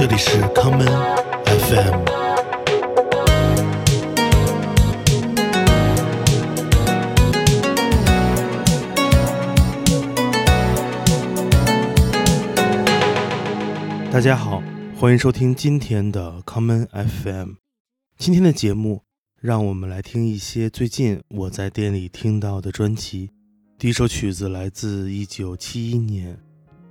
这里是 common FM。大家好，欢迎收听今天的 common FM。今天的节目，让我们来听一些最近我在店里听到的专辑。第一首曲子来自1971年，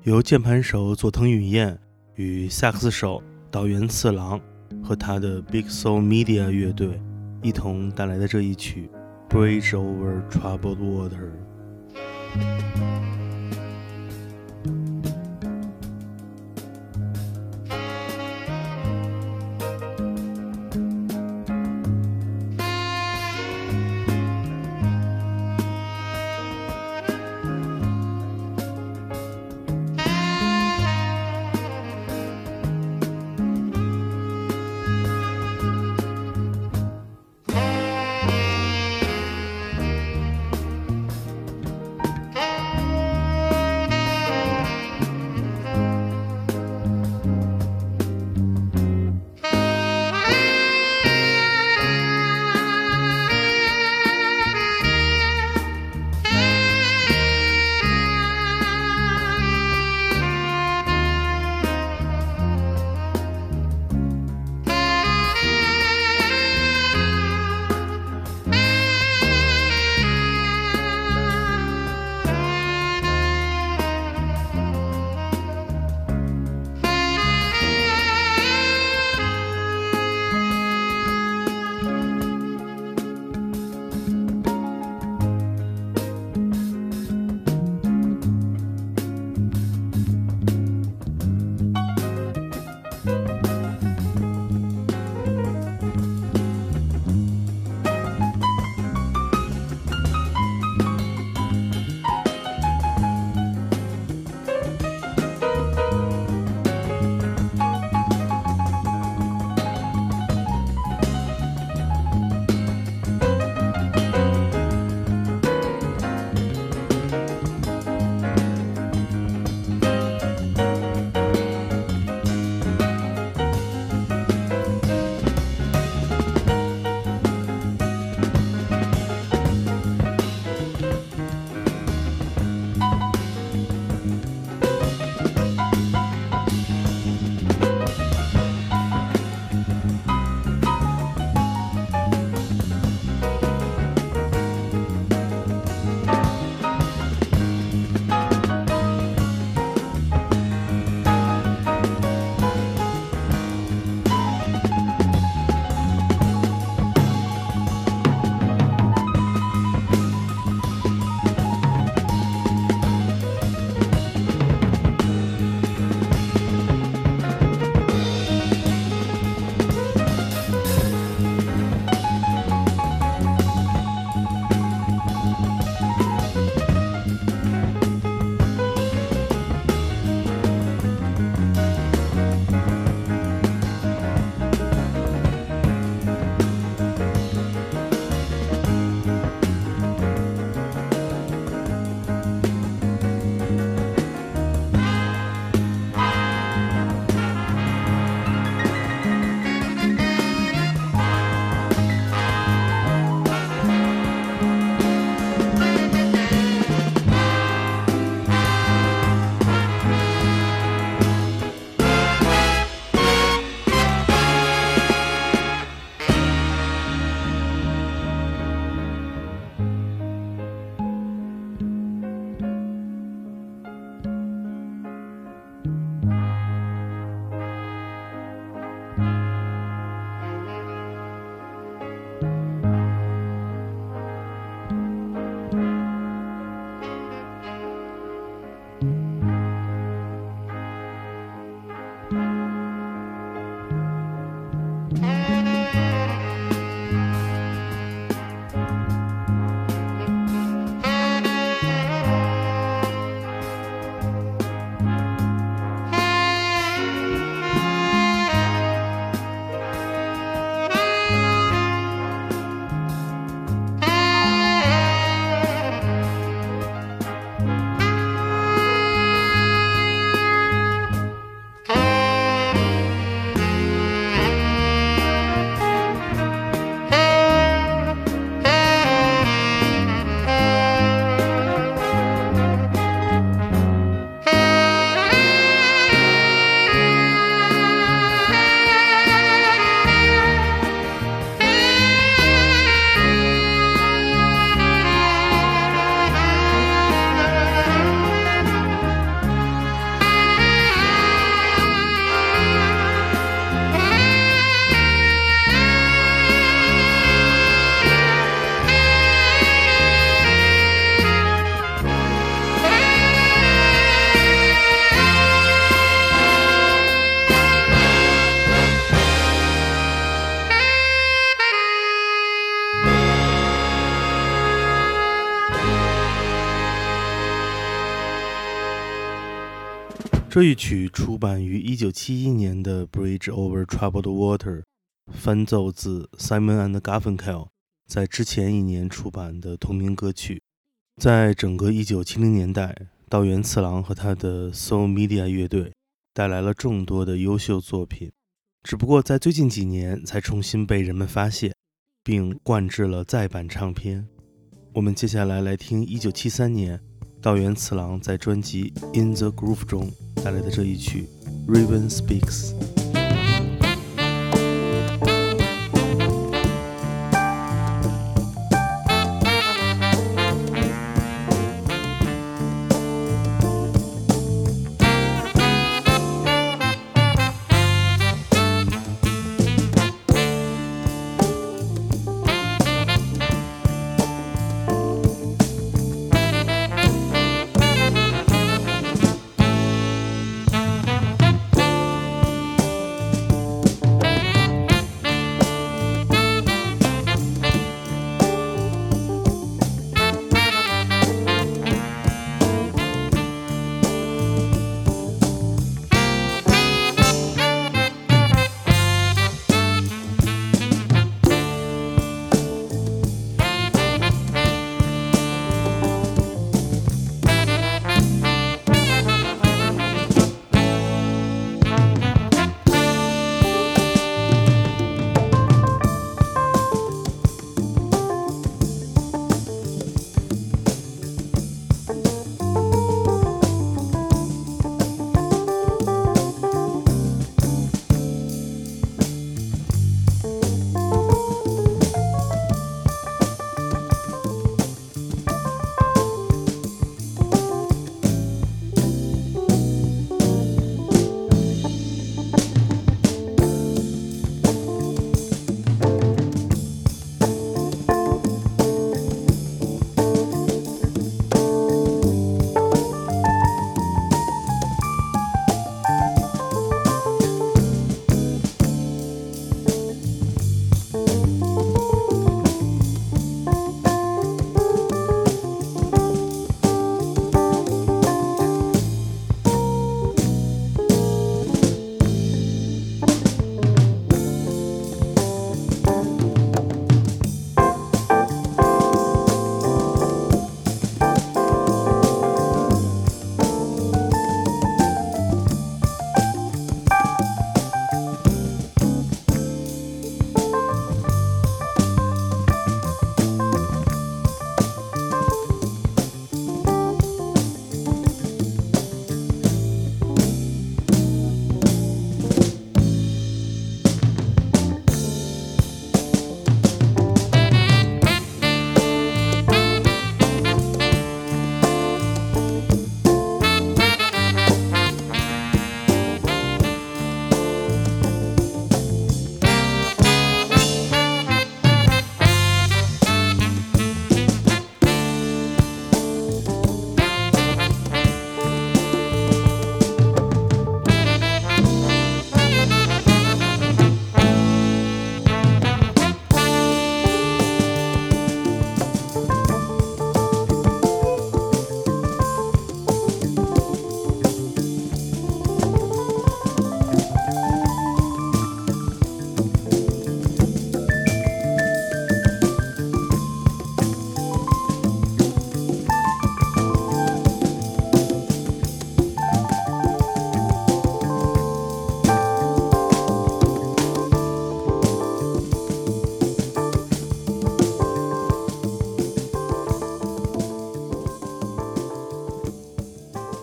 由键盘手佐藤允彦与萨克斯手岛原次郎和他的 Big Soul Media 乐队一同带来的这一曲《Bridge Over Troubled Water》。这一曲出版于1971年的《Bridge Over Troubled Water》，翻奏自 Simon and Garfunkel 在之前一年出版的同名歌曲。在整个1970年代，道元次郎和他的 Soul Media 乐队带来了众多的优秀作品，只不过在最近几年才重新被人们发现，并灌制了再版唱片。我们接下来来听1973年道元次郎在专辑《In the Groove》中。带来的这一曲《Raven Speaks》。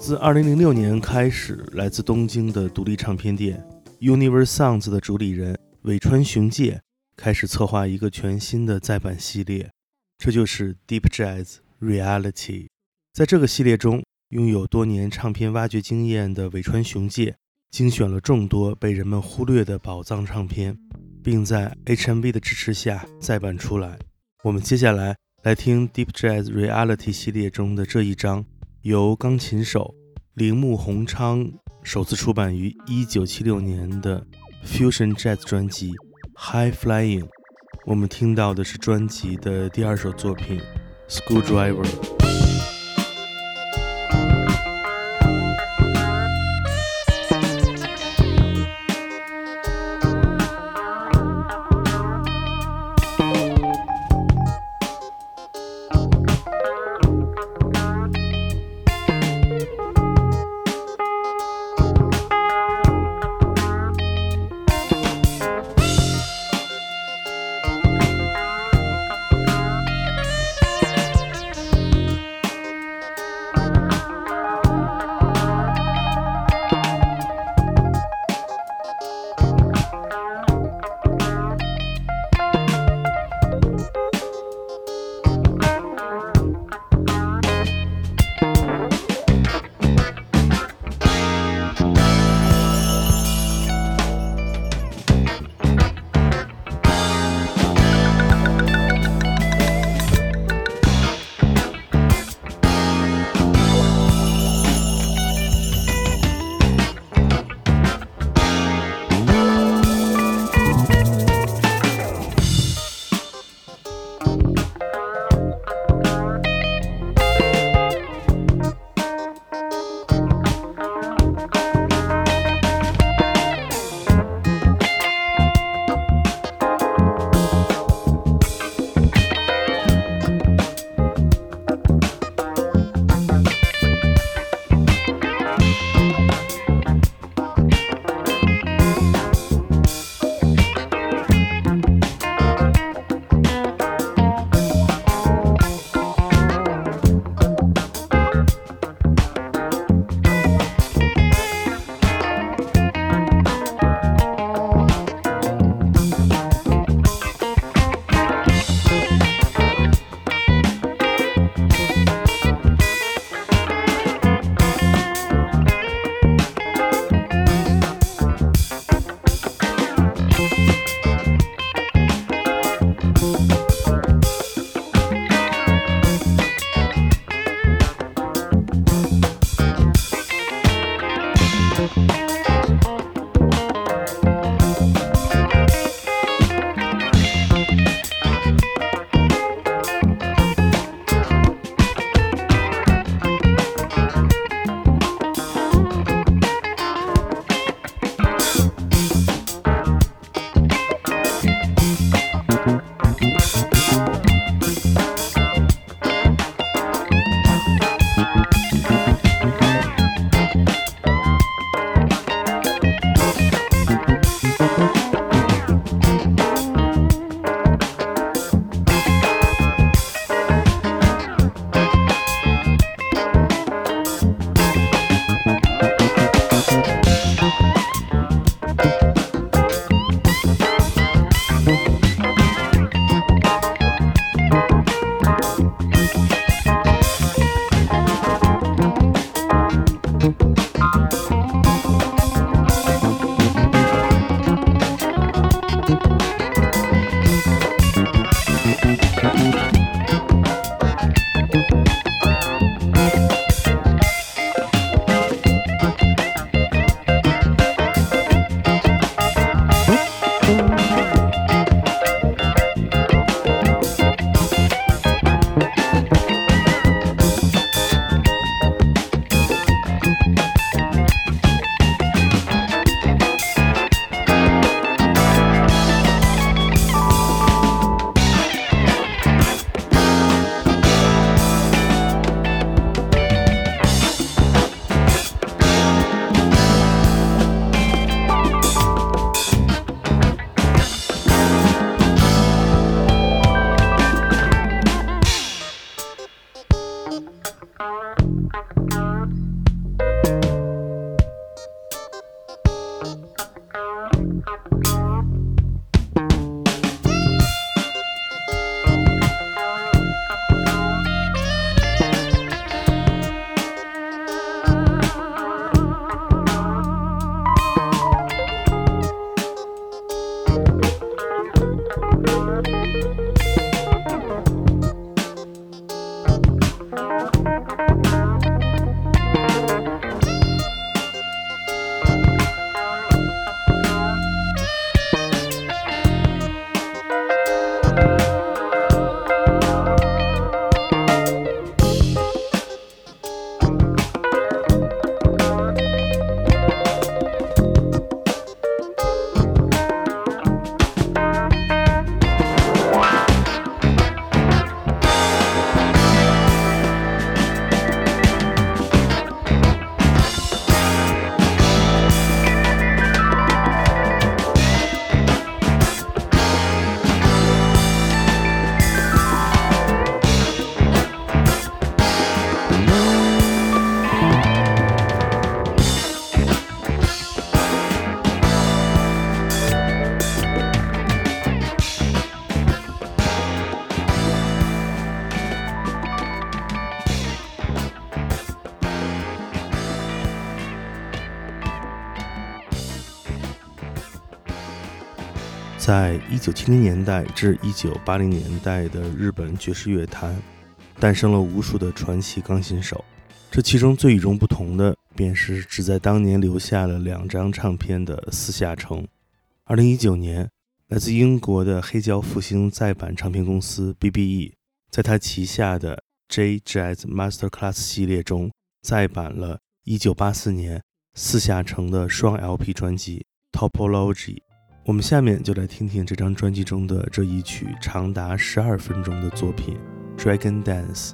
自2006年开始，来自东京的独立唱片店 Universe Sounds 的主理人尾川雄介开始策划一个全新的再版系列，这就是 Deep Jazz Reality。在这个系列中，拥有多年唱片挖掘经验的尾川雄介精选了众多被人们忽略的宝藏唱片，并在 HMV 的支持下再版出来。我们接下来来听 Deep Jazz Reality 系列中的这一张。由钢琴手铃木宏昌首次出版于一九七六年的 Fusion Jazz 专辑《High Flying》，我们听到的是专辑的第二首作品《School Driver》。在一九七零年代至一九八零年代的日本爵士乐坛，诞生了无数的传奇钢琴手。这其中最与众不同的，便是只在当年留下了两张唱片的四下城。二零一九年，来自英国的黑胶复兴再版唱片公司 BBE，在他旗下的 J Jazz Masterclass 系列中再版了一九八四年四下城的双 LP 专辑 Topology。我们下面就来听听这张专辑中的这一曲长达十二分钟的作品《Dragon Dance》。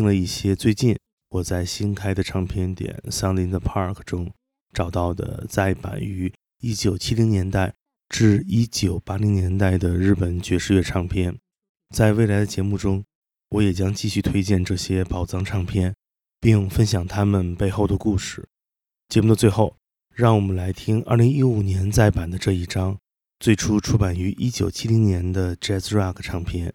听了一些最近我在新开的唱片店 Sound in the Park 中找到的再版于1970年代至1980年代的日本爵士乐唱片。在未来的节目中，我也将继续推荐这些宝藏唱片，并分享它们背后的故事。节目的最后，让我们来听2015年再版的这一张，最初出版于1970年的 Jazz Rock 唱片。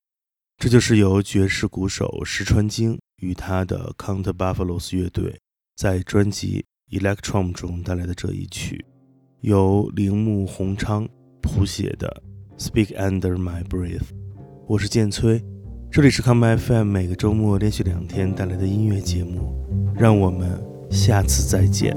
这就是由爵士鼓手石川京与他的 Count Buffalos 乐队在专辑《Electron》中带来的这一曲，由铃木宏昌谱写的《Speak Under My Breath》。我是剑崔，这里是 Come FM，每个周末连续两天带来的音乐节目，让我们下次再见。